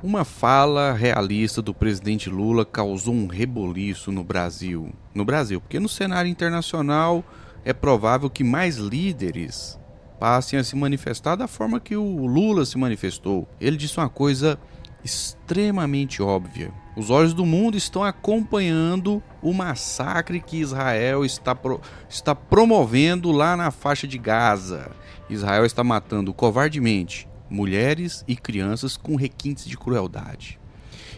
Uma fala realista do presidente Lula causou um reboliço no Brasil. No Brasil, porque no cenário internacional é provável que mais líderes passem a se manifestar da forma que o Lula se manifestou. Ele disse uma coisa extremamente óbvia. Os olhos do mundo estão acompanhando o massacre que Israel está, pro, está promovendo lá na faixa de Gaza. Israel está matando covardemente mulheres e crianças com requintes de crueldade.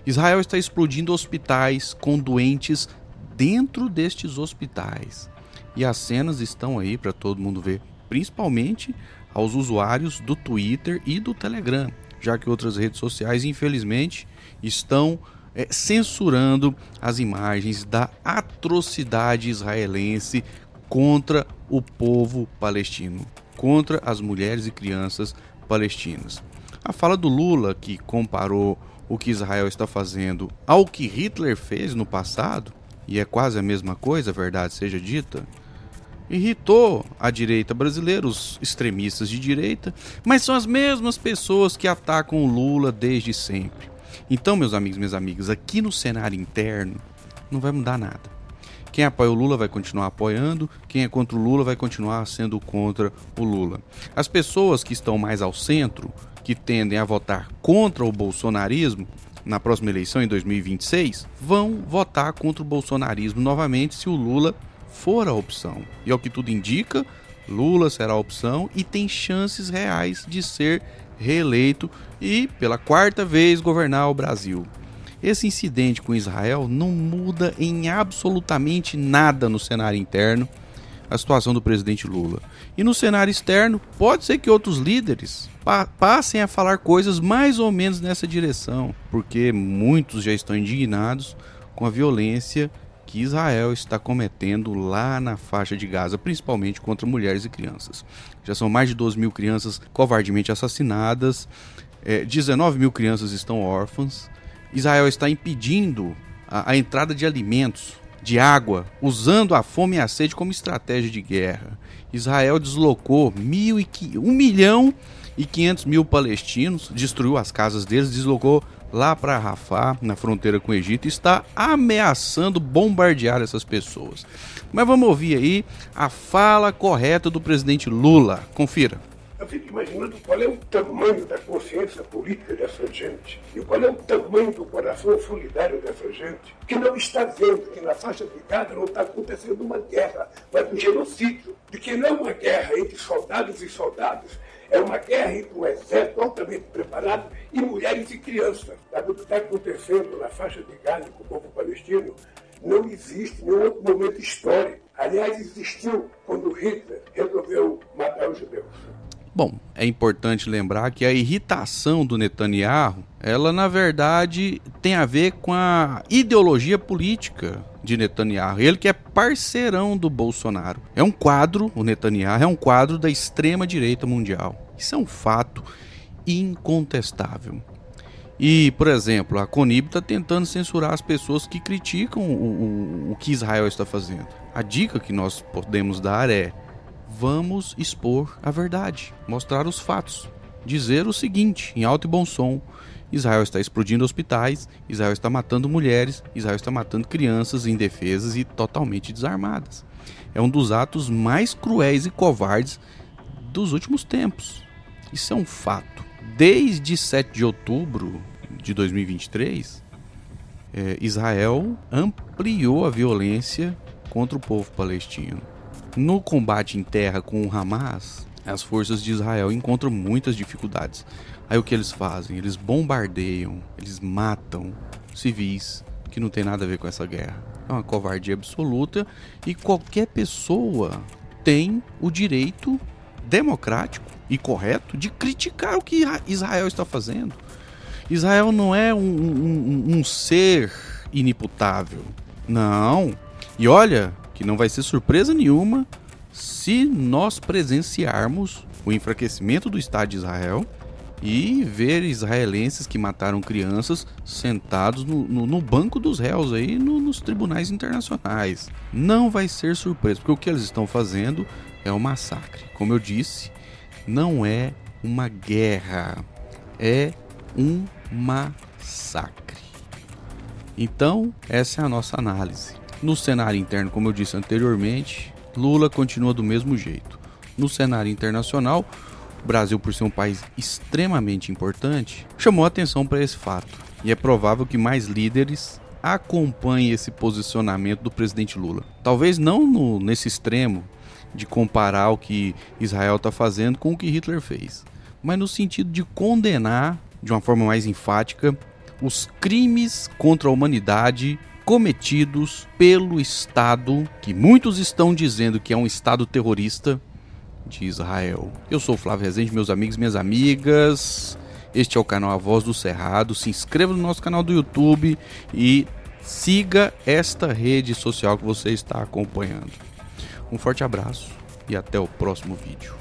Israel está explodindo hospitais com doentes dentro destes hospitais. E as cenas estão aí para todo mundo ver, principalmente aos usuários do Twitter e do Telegram, já que outras redes sociais, infelizmente, estão é, censurando as imagens da atrocidade israelense contra o povo palestino, contra as mulheres e crianças palestinas. A fala do Lula, que comparou o que Israel está fazendo ao que Hitler fez no passado, e é quase a mesma coisa, a verdade seja dita, irritou a direita brasileira, os extremistas de direita, mas são as mesmas pessoas que atacam o Lula desde sempre. Então, meus amigos, minhas amigas, aqui no cenário interno não vai mudar nada. Quem apoia o Lula vai continuar apoiando, quem é contra o Lula vai continuar sendo contra o Lula. As pessoas que estão mais ao centro, que tendem a votar contra o bolsonarismo na próxima eleição em 2026, vão votar contra o bolsonarismo novamente se o Lula for a opção. E ao que tudo indica, Lula será a opção e tem chances reais de ser reeleito e pela quarta vez governar o Brasil. Esse incidente com Israel não muda em absolutamente nada no cenário interno a situação do presidente Lula. E no cenário externo, pode ser que outros líderes pa passem a falar coisas mais ou menos nessa direção, porque muitos já estão indignados com a violência que Israel está cometendo lá na faixa de Gaza, principalmente contra mulheres e crianças. Já são mais de 12 mil crianças covardemente assassinadas, é, 19 mil crianças estão órfãs, Israel está impedindo a, a entrada de alimentos, de água, usando a fome e a sede como estratégia de guerra. Israel deslocou mil e, 1 milhão e 500 mil palestinos, destruiu as casas deles, deslocou lá para Rafah, na fronteira com o Egito, e está ameaçando bombardear essas pessoas. Mas vamos ouvir aí a fala correta do presidente Lula. Confira. Eu fico imaginando qual é o tamanho da consciência política dessa gente e qual é o tamanho do coração solidário dessa gente que não está vendo que na faixa de Gaza não está acontecendo uma guerra, mas um genocídio. De que não é uma guerra entre soldados e soldados, é uma guerra entre um exército altamente preparado e mulheres e crianças. Sabe o que está acontecendo na faixa de Gaza com o povo palestino? Não existe nenhum outro momento histórico. Aliás, existiu quando Hitler resolveu matar os judeus. Bom, é importante lembrar que a irritação do Netanyahu, ela na verdade tem a ver com a ideologia política de Netanyahu. Ele que é parceirão do Bolsonaro. É um quadro, o Netanyahu é um quadro da extrema direita mundial. Isso é um fato incontestável. E, por exemplo, a Conib está tentando censurar as pessoas que criticam o, o, o que Israel está fazendo. A dica que nós podemos dar é vamos expor a verdade, mostrar os fatos, dizer o seguinte, em alto e bom som: Israel está explodindo hospitais, Israel está matando mulheres, Israel está matando crianças indefesas e totalmente desarmadas. É um dos atos mais cruéis e covardes dos últimos tempos. Isso é um fato. Desde 7 de outubro de 2023, é, Israel ampliou a violência contra o povo palestino. No combate em terra com o Hamas, as forças de Israel encontram muitas dificuldades. Aí o que eles fazem? Eles bombardeiam, eles matam civis que não tem nada a ver com essa guerra. É uma covardia absoluta e qualquer pessoa tem o direito democrático e correto de criticar o que Israel está fazendo. Israel não é um, um, um ser inimputável. Não. E olha, que não vai ser surpresa nenhuma se nós presenciarmos o enfraquecimento do Estado de Israel e ver israelenses que mataram crianças sentados no, no, no banco dos réus aí no, nos tribunais internacionais. Não vai ser surpresa, porque o que eles estão fazendo é um massacre. Como eu disse, não é uma guerra, é um massacre massacre. Então, essa é a nossa análise. No cenário interno, como eu disse anteriormente, Lula continua do mesmo jeito. No cenário internacional, o Brasil, por ser um país extremamente importante, chamou atenção para esse fato. E é provável que mais líderes acompanhem esse posicionamento do presidente Lula. Talvez não no, nesse extremo de comparar o que Israel está fazendo com o que Hitler fez, mas no sentido de condenar de uma forma mais enfática os crimes contra a humanidade cometidos pelo Estado, que muitos estão dizendo que é um Estado terrorista, de Israel. Eu sou o Flávio Rezende, meus amigos minhas amigas. Este é o canal A Voz do Cerrado. Se inscreva no nosso canal do YouTube e siga esta rede social que você está acompanhando. Um forte abraço e até o próximo vídeo.